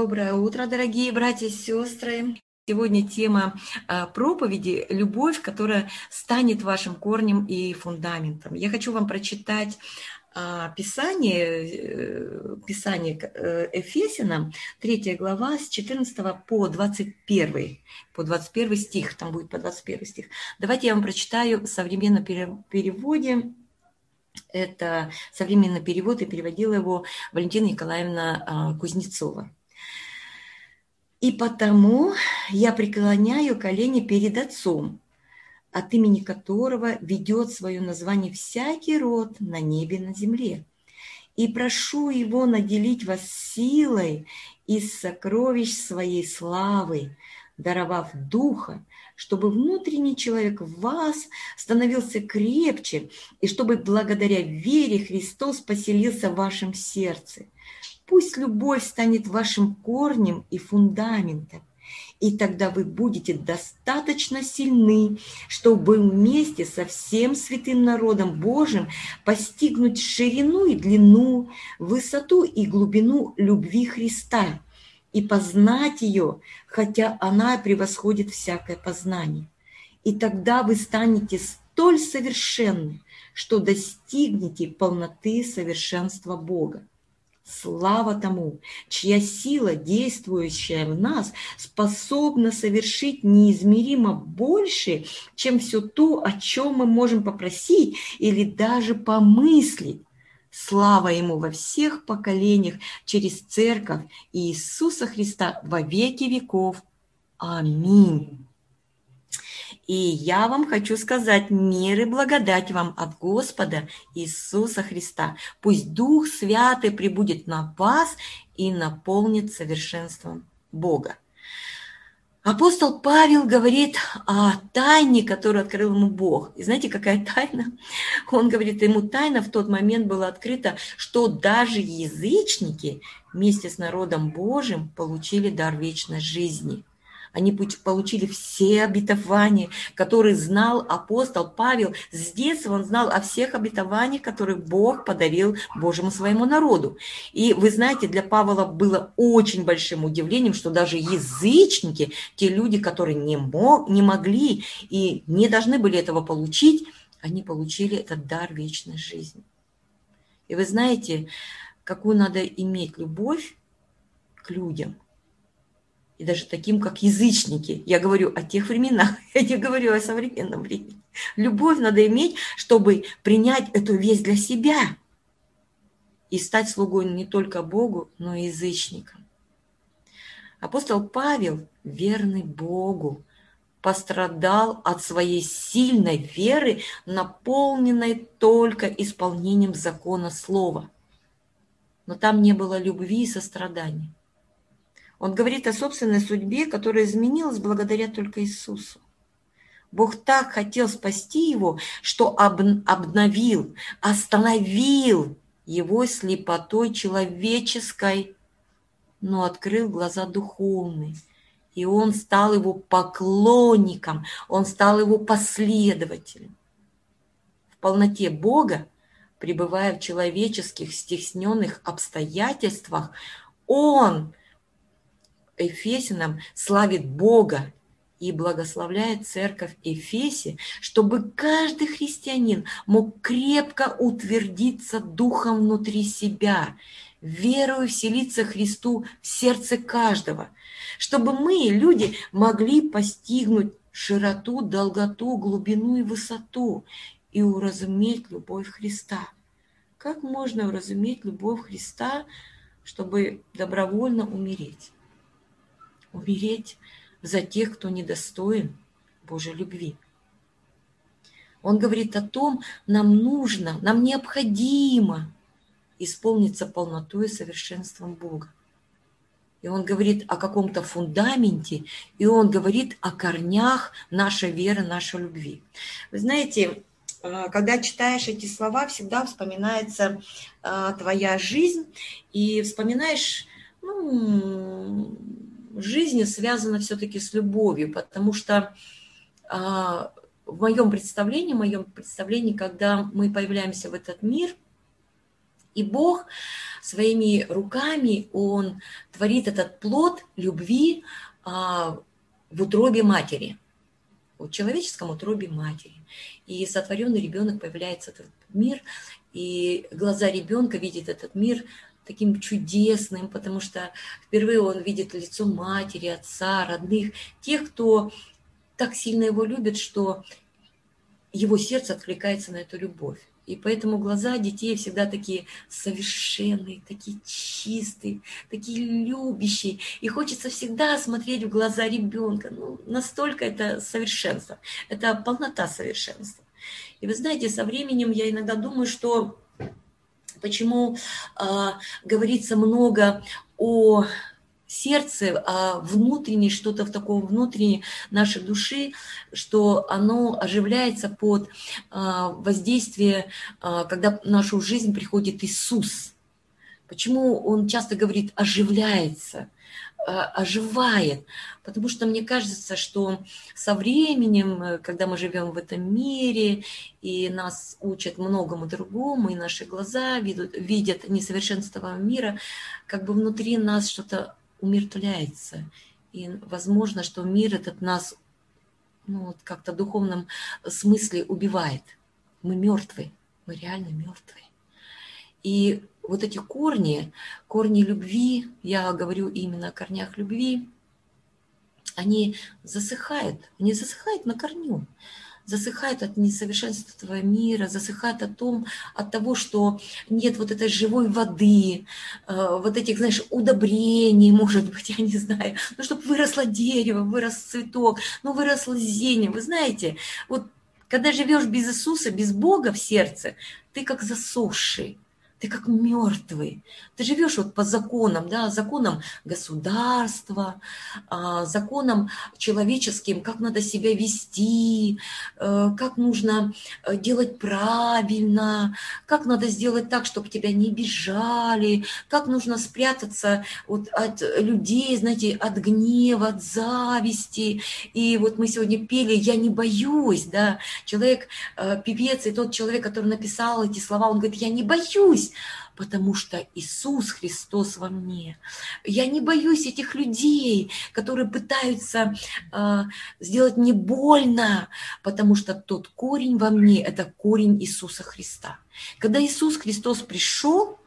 утро, дорогие братья и сестры. Сегодня тема а, проповеди «Любовь, которая станет вашим корнем и фундаментом». Я хочу вам прочитать а, Писание, э, Писание э, Эфесиным, 3 глава, с 14 по 21, по 21 стих, там будет по 21 стих. Давайте я вам прочитаю в современном переводе, это современный перевод, и переводила его Валентина Николаевна а, Кузнецова. «И потому я преклоняю колени перед Отцом, от имени которого ведет свое название всякий род на небе и на земле, и прошу его наделить вас силой из сокровищ своей славы, даровав Духа, чтобы внутренний человек в вас становился крепче, и чтобы благодаря вере Христос поселился в вашем сердце. Пусть любовь станет вашим корнем и фундаментом, и тогда вы будете достаточно сильны, чтобы вместе со всем святым народом Божьим постигнуть ширину и длину, высоту и глубину любви Христа – и познать ее, хотя она превосходит всякое познание. И тогда вы станете столь совершенны, что достигнете полноты совершенства Бога. Слава тому, чья сила, действующая в нас, способна совершить неизмеримо больше, чем все то, о чем мы можем попросить или даже помыслить. Слава Ему во всех поколениях через Церковь Иисуса Христа во веки веков. Аминь. И я вам хочу сказать мир и благодать вам от Господа Иисуса Христа. Пусть Дух Святый прибудет на вас и наполнит совершенством Бога. Апостол Павел говорит о тайне, которую открыл ему Бог. И знаете, какая тайна? Он говорит, ему тайна в тот момент была открыта, что даже язычники вместе с народом Божьим получили дар вечной жизни – они получили все обетования, которые знал апостол Павел. С детства он знал о всех обетованиях, которые Бог подарил Божьему своему народу. И вы знаете, для Павла было очень большим удивлением, что даже язычники, те люди, которые не, мог, не могли и не должны были этого получить, они получили этот дар вечной жизни. И вы знаете, какую надо иметь любовь к людям – и даже таким, как язычники. Я говорю о тех временах, я не говорю о современном времени. Любовь надо иметь, чтобы принять эту весть для себя и стать слугой не только Богу, но и язычникам. Апостол Павел, верный Богу, пострадал от своей сильной веры, наполненной только исполнением закона слова. Но там не было любви и сострадания. Он говорит о собственной судьбе, которая изменилась благодаря только Иисусу. Бог так хотел спасти его, что обновил, остановил его слепотой человеческой, но открыл глаза духовные. И он стал его поклонником, он стал его последователем. В полноте Бога, пребывая в человеческих стесненных обстоятельствах, он – Эфесином славит Бога и благословляет церковь Эфесе, чтобы каждый христианин мог крепко утвердиться духом внутри себя, верою вселиться Христу в сердце каждого, чтобы мы, люди, могли постигнуть широту, долготу, глубину и высоту и уразуметь любовь Христа. Как можно уразуметь любовь Христа, чтобы добровольно умереть? Умереть за тех, кто недостоин Божьей любви. Он говорит о том, нам нужно, нам необходимо исполниться полнотой и совершенством Бога. И он говорит о каком-то фундаменте, и он говорит о корнях нашей веры, нашей любви. Вы знаете, э, когда читаешь эти слова, всегда вспоминается э, твоя жизнь, и вспоминаешь ну, жизни связана все-таки с любовью, потому что а, в моем представлении, в моем представлении, когда мы появляемся в этот мир, И Бог своими руками, Он творит этот плод любви а, в утробе матери, в человеческом утробе матери. И сотворенный ребенок появляется в этот мир, и глаза ребенка видят этот мир таким чудесным, потому что впервые он видит лицо матери, отца, родных, тех, кто так сильно его любит, что его сердце откликается на эту любовь. И поэтому глаза детей всегда такие совершенные, такие чистые, такие любящие. И хочется всегда смотреть в глаза ребенка. Ну, настолько это совершенство. Это полнота совершенства. И вы знаете, со временем я иногда думаю, что почему э, говорится много о сердце, а внутреннее, что-то в таком внутренней нашей души, что оно оживляется под а, воздействие, а, когда в нашу жизнь приходит Иисус. Почему он часто говорит оживляется, а, оживает? Потому что мне кажется, что со временем, когда мы живем в этом мире, и нас учат многому другому, и наши глаза видят, видят несовершенство мира, как бы внутри нас что-то умертвляется. И возможно, что мир этот нас ну, вот как-то в духовном смысле убивает. Мы мертвы, мы реально мертвы. И вот эти корни, корни любви, я говорю именно о корнях любви, они засыхают, они засыхают на корню засыхает от несовершенства мира, засыхает от, том, от того, что нет вот этой живой воды, э, вот этих, знаешь, удобрений, может быть, я не знаю, ну, чтобы выросло дерево, вырос цветок, ну, выросло зелень. Вы знаете, вот когда живешь без Иисуса, без Бога в сердце, ты как засохший ты как мертвый. Ты живешь вот по законам, да, законам государства, а, законам человеческим, как надо себя вести, э, как нужно э, делать правильно, как надо сделать так, чтобы тебя не бежали, как нужно спрятаться вот от людей, знаете, от гнева, от зависти. И вот мы сегодня пели «Я не боюсь», да, человек, э, певец, и тот человек, который написал эти слова, он говорит «Я не боюсь», потому что Иисус Христос во мне. Я не боюсь этих людей, которые пытаются э, сделать мне больно, потому что тот корень во мне – это корень Иисуса Христа. Когда Иисус Христос пришел,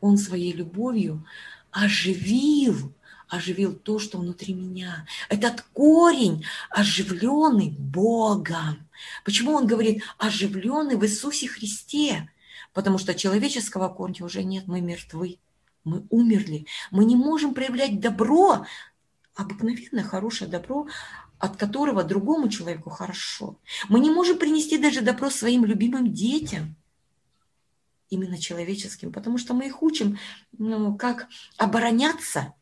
Он своей любовью оживил оживил то, что внутри меня. Этот корень оживленный Богом. Почему он говорит оживленный в Иисусе Христе? Потому что человеческого корня уже нет, мы мертвы, мы умерли. Мы не можем проявлять добро, обыкновенное хорошее добро, от которого другому человеку хорошо. Мы не можем принести даже добро своим любимым детям, именно человеческим, потому что мы их учим, ну, как обороняться,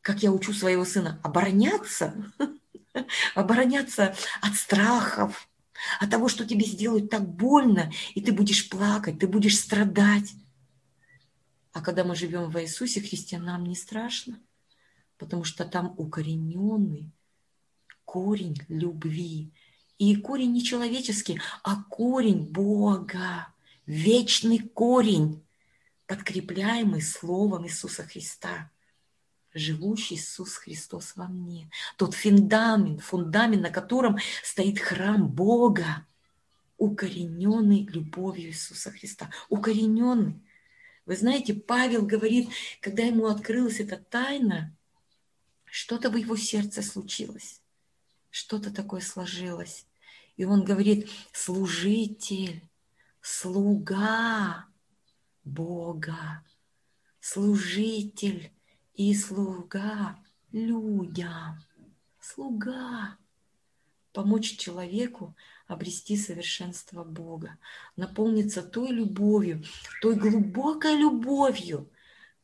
как я учу своего сына, обороняться, обороняться от страхов, от того, что тебе сделают так больно, и ты будешь плакать, ты будешь страдать. А когда мы живем в Иисусе Христе, нам не страшно, потому что там укорененный корень любви. И корень не человеческий, а корень Бога, вечный корень, подкрепляемый Словом Иисуса Христа живущий Иисус Христос во мне. Тот фундамент, фундамент, на котором стоит храм Бога, укорененный любовью Иисуса Христа. Укорененный. Вы знаете, Павел говорит, когда ему открылась эта тайна, что-то в его сердце случилось, что-то такое сложилось. И он говорит, служитель, слуга Бога, служитель и слуга людям. Слуга. Помочь человеку обрести совершенство Бога, наполниться той любовью, той глубокой любовью,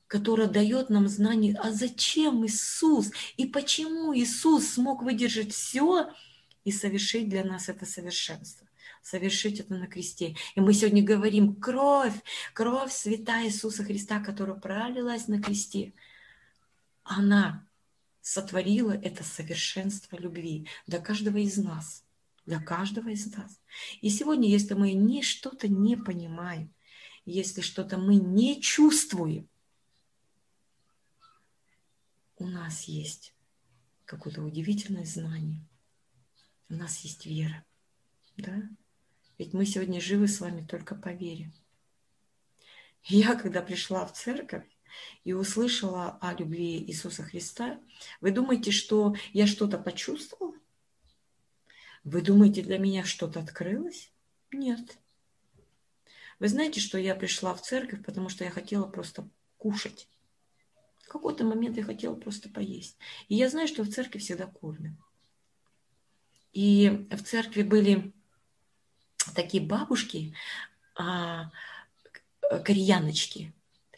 которая дает нам знание, а зачем Иисус и почему Иисус смог выдержать все и совершить для нас это совершенство совершить это на кресте. И мы сегодня говорим, кровь, кровь святая Иисуса Христа, которая пролилась на кресте – она сотворила это совершенство любви для каждого из нас, для каждого из нас. И сегодня, если мы не что-то не понимаем, если что-то мы не чувствуем, у нас есть какое-то удивительное знание. У нас есть вера. Да? Ведь мы сегодня живы с вами только по вере. Я, когда пришла в церковь и услышала о любви Иисуса Христа, вы думаете, что я что-то почувствовала? Вы думаете, для меня что-то открылось? Нет. Вы знаете, что я пришла в церковь, потому что я хотела просто кушать. В какой-то момент я хотела просто поесть. И я знаю, что в церкви всегда кормят. И в церкви были такие бабушки, а, кореяночки,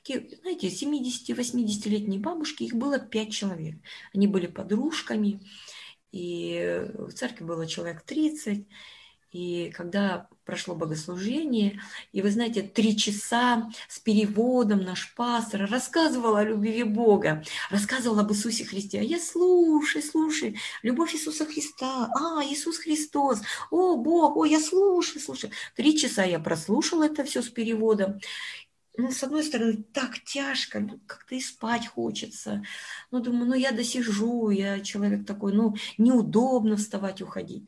такие, знаете, 70-80-летние бабушки, их было пять человек. Они были подружками, и в церкви было человек 30, и когда прошло богослужение, и вы знаете, три часа с переводом наш пастор рассказывал о любви Бога, рассказывал об Иисусе Христе. А я слушай, слушай, любовь Иисуса Христа, а, Иисус Христос, о, Бог, о, я слушаю, слушаю. Три часа я прослушала это все с переводом, ну, с одной стороны, так тяжко, ну, как-то и спать хочется. Ну, думаю, ну, я досижу, я человек такой, ну, неудобно вставать, уходить.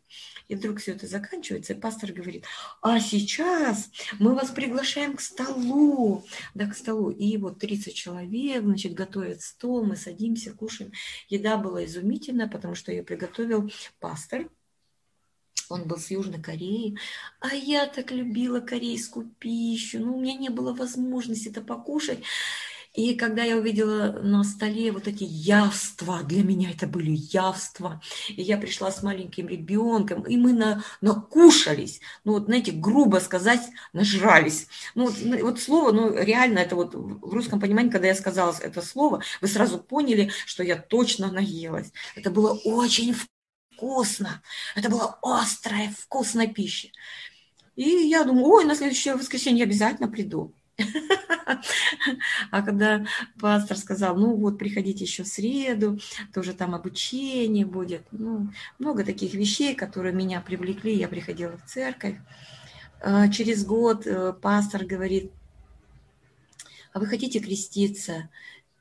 И вдруг все это заканчивается, и пастор говорит, а сейчас мы вас приглашаем к столу. Да, к столу. И вот 30 человек, значит, готовят стол, мы садимся, кушаем. Еда была изумительная, потому что ее приготовил пастор, он был с Южной Кореи, а я так любила корейскую пищу, но у меня не было возможности это покушать. И когда я увидела на столе вот эти явства, для меня это были явства, и я пришла с маленьким ребенком, и мы на, накушались, ну вот, знаете, грубо сказать, нажрались. Ну вот, ну, вот слово, ну реально, это вот в русском понимании, когда я сказала это слово, вы сразу поняли, что я точно наелась. Это было очень вкусно. Это была острая, вкусная пища. И я думаю, ой, на следующее воскресенье обязательно приду. А когда пастор сказал, ну вот, приходите еще в среду, тоже там обучение будет, ну, много таких вещей, которые меня привлекли, я приходила в церковь. А через год э, пастор говорит, а вы хотите креститься?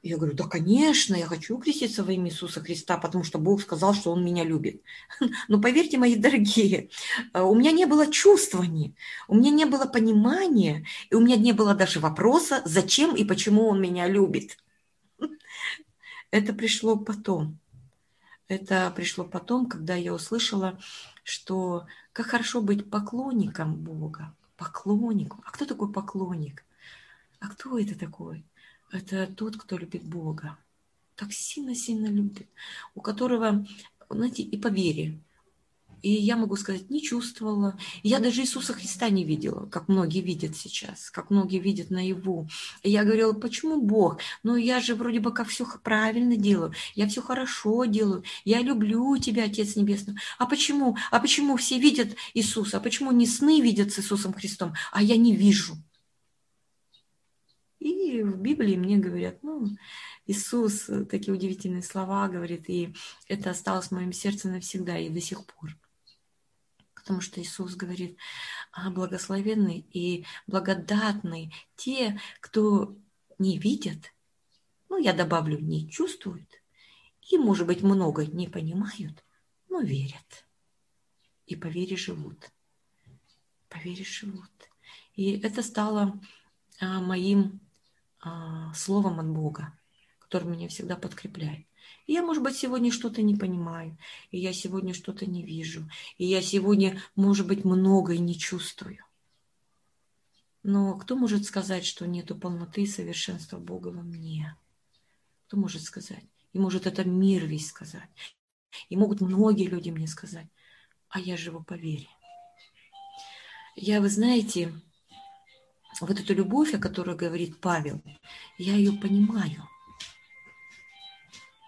Я говорю, да, конечно, я хочу креститься во имя Иисуса Христа, потому что Бог сказал, что Он меня любит. Но поверьте, мои дорогие, э, у меня не было чувствования, у меня не было понимания, и у меня не было даже вопроса, зачем и почему Он меня любит. Это пришло потом. Это пришло потом, когда я услышала, что как хорошо быть поклонником Бога. Поклонником. А кто такой поклонник? А кто это такой? Это тот, кто любит Бога. Так сильно-сильно любит. У которого, знаете, и по вере. И я могу сказать, не чувствовала. Я даже Иисуса Христа не видела, как многие видят сейчас, как многие видят наяву. И я говорила, почему Бог? Ну, я же вроде бы как все правильно делаю, я все хорошо делаю, я люблю тебя, Отец Небесный. А почему? А почему все видят Иисуса? А почему не сны видят с Иисусом Христом, а я не вижу? И в Библии мне говорят, ну, Иисус э, такие удивительные слова говорит, и это осталось в моем сердце навсегда и до сих пор. Потому что Иисус говорит, а благословенный и благодатный те, кто не видят, ну, я добавлю, не чувствуют, и, может быть, много не понимают, но верят. И по вере живут. По вере живут. И это стало а, моим а, словом от Бога, который меня всегда подкрепляет. И я, может быть, сегодня что-то не понимаю, и я сегодня что-то не вижу, и я сегодня, может быть, многое не чувствую. Но кто может сказать, что нету полноты и совершенства Бога во мне? Кто может сказать? И может это мир весь сказать. И могут многие люди мне сказать, а я живу по вере. Я, вы знаете, вот эту любовь, о которой говорит Павел, я ее понимаю.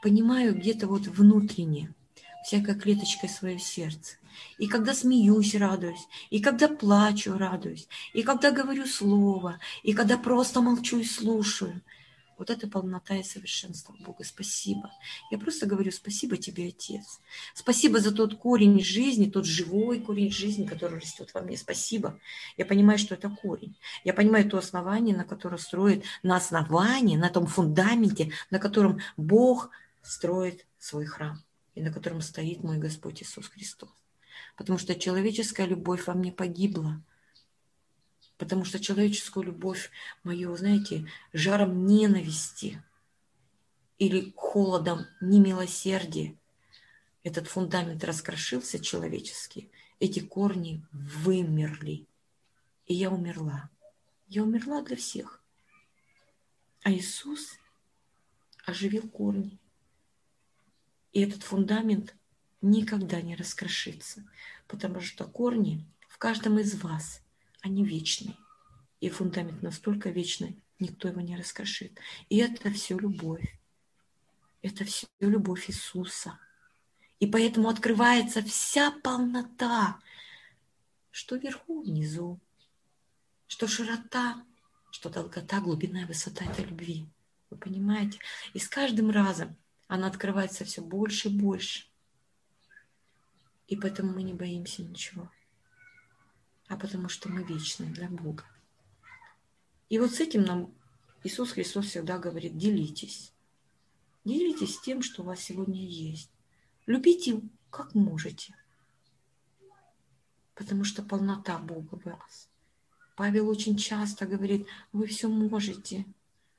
Понимаю где-то вот внутренне, всякой клеточкой свое сердце. И когда смеюсь, радуюсь, и когда плачу, радуюсь, и когда говорю слово, и когда просто молчу и слушаю. Вот это полнота и совершенство Бога. Спасибо. Я просто говорю спасибо тебе, Отец. Спасибо за тот корень жизни, тот живой корень жизни, который растет во мне. Спасибо. Я понимаю, что это корень. Я понимаю то основание, на которое строит, на основании, на том фундаменте, на котором Бог строит свой храм и на котором стоит мой Господь Иисус Христос. Потому что человеческая любовь во мне погибла. Потому что человеческую любовь мою, знаете, жаром ненависти или холодом немилосердия, этот фундамент раскрошился человеческий, эти корни вымерли. И я умерла. Я умерла для всех. А Иисус оживил корни. И этот фундамент никогда не раскрошится, потому что корни в каждом из вас, они вечные. И фундамент настолько вечный, никто его не раскрошит. И это все любовь. Это все любовь Иисуса. И поэтому открывается вся полнота, что вверху, внизу, что широта, что долгота, глубина и высота этой любви. Вы понимаете? И с каждым разом она открывается все больше и больше. И поэтому мы не боимся ничего. А потому что мы вечны для Бога. И вот с этим нам Иисус Христос всегда говорит, делитесь. Делитесь тем, что у вас сегодня есть. Любите, как можете. Потому что полнота Бога в вас. Павел очень часто говорит, вы все можете,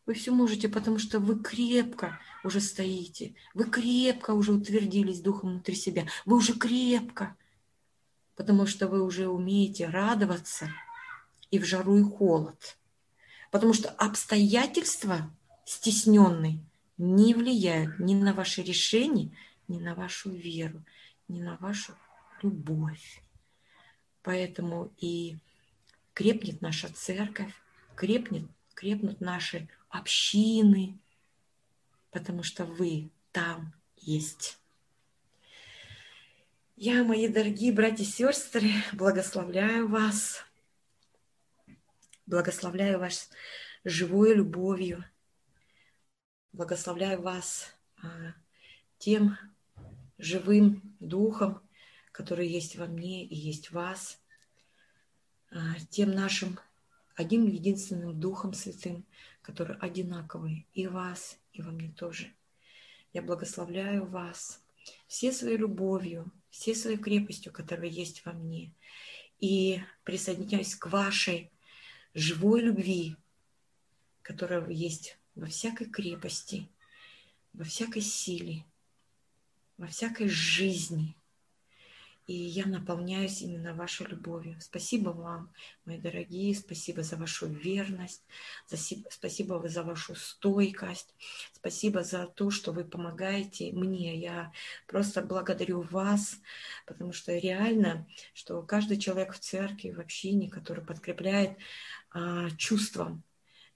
вы все можете, потому что вы крепко уже стоите. Вы крепко уже утвердились духом внутри себя. Вы уже крепко, потому что вы уже умеете радоваться и в жару, и холод. Потому что обстоятельства стесненные не влияют ни на ваши решения, ни на вашу веру, ни на вашу любовь. Поэтому и крепнет наша церковь, крепнет, крепнут наши общины, потому что вы там есть. Я, мои дорогие братья и сестры, благословляю вас, благословляю вас живой любовью, благословляю вас а, тем живым духом, который есть во мне и есть в вас, а, тем нашим одним единственным Духом Святым, который одинаковый и вас, и во мне тоже. Я благословляю вас все своей любовью, все своей крепостью, которая есть во мне, и присоединяюсь к вашей живой любви, которая есть во всякой крепости, во всякой силе, во всякой жизни – и я наполняюсь именно вашей любовью. Спасибо вам, мои дорогие, спасибо за вашу верность, спасибо за вашу стойкость, спасибо за то, что вы помогаете мне. Я просто благодарю вас, потому что реально, что каждый человек в церкви, в общине, который подкрепляет а, чувством,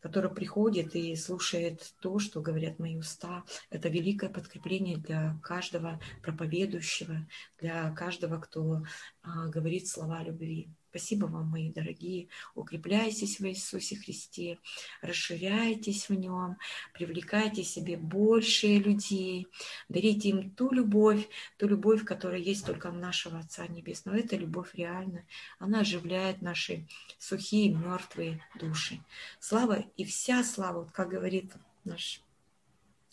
который приходит и слушает то, что говорят мои уста. Это великое подкрепление для каждого проповедующего, для каждого, кто говорит слова любви. Спасибо вам, мои дорогие. Укрепляйтесь в Иисусе Христе, расширяйтесь в Нем, привлекайте себе больше людей, дарите им ту любовь, ту любовь, которая есть только у нашего Отца Небесного. Это любовь реальная. Она оживляет наши сухие, мертвые души. Слава и вся слава, вот как говорит наш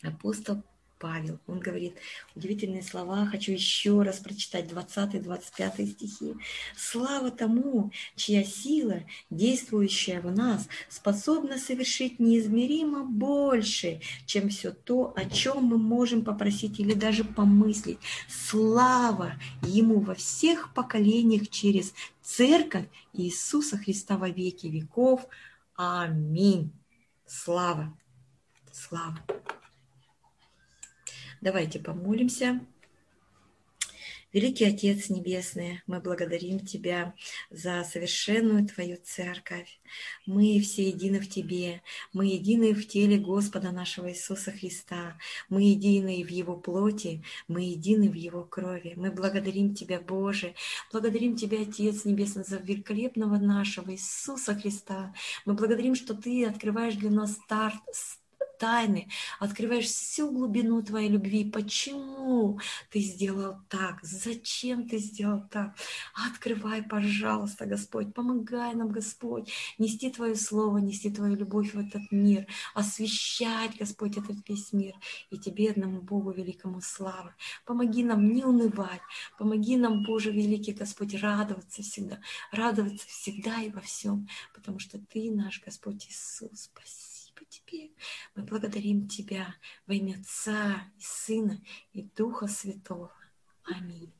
апостол Павел. Он говорит удивительные слова. Хочу еще раз прочитать 20-25 стихи. «Слава тому, чья сила, действующая в нас, способна совершить неизмеримо больше, чем все то, о чем мы можем попросить или даже помыслить. Слава Ему во всех поколениях через Церковь Иисуса Христа во веки веков. Аминь. Слава. Слава. Давайте помолимся. Великий Отец Небесный, мы благодарим Тебя за совершенную Твою церковь. Мы все едины в Тебе, мы едины в теле Господа нашего Иисуса Христа, мы едины в Его плоти, мы едины в Его крови. Мы благодарим Тебя, Боже, благодарим Тебя, Отец Небесный, за великолепного нашего Иисуса Христа. Мы благодарим, что Ты открываешь для нас старт, тайны, открываешь всю глубину Твоей любви. Почему Ты сделал так? Зачем Ты сделал так? Открывай, пожалуйста, Господь, помогай нам, Господь, нести Твое Слово, нести Твою любовь в этот мир, освещать, Господь, этот весь мир. И Тебе, одному Богу, великому слава. Помоги нам не унывать, помоги нам, Боже великий Господь, радоваться всегда, радоваться всегда и во всем, потому что Ты наш Господь Иисус. Спасибо Тебе. Мы благодарим Тебя во имя Отца и Сына и Духа Святого. Аминь.